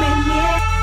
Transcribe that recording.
me niego.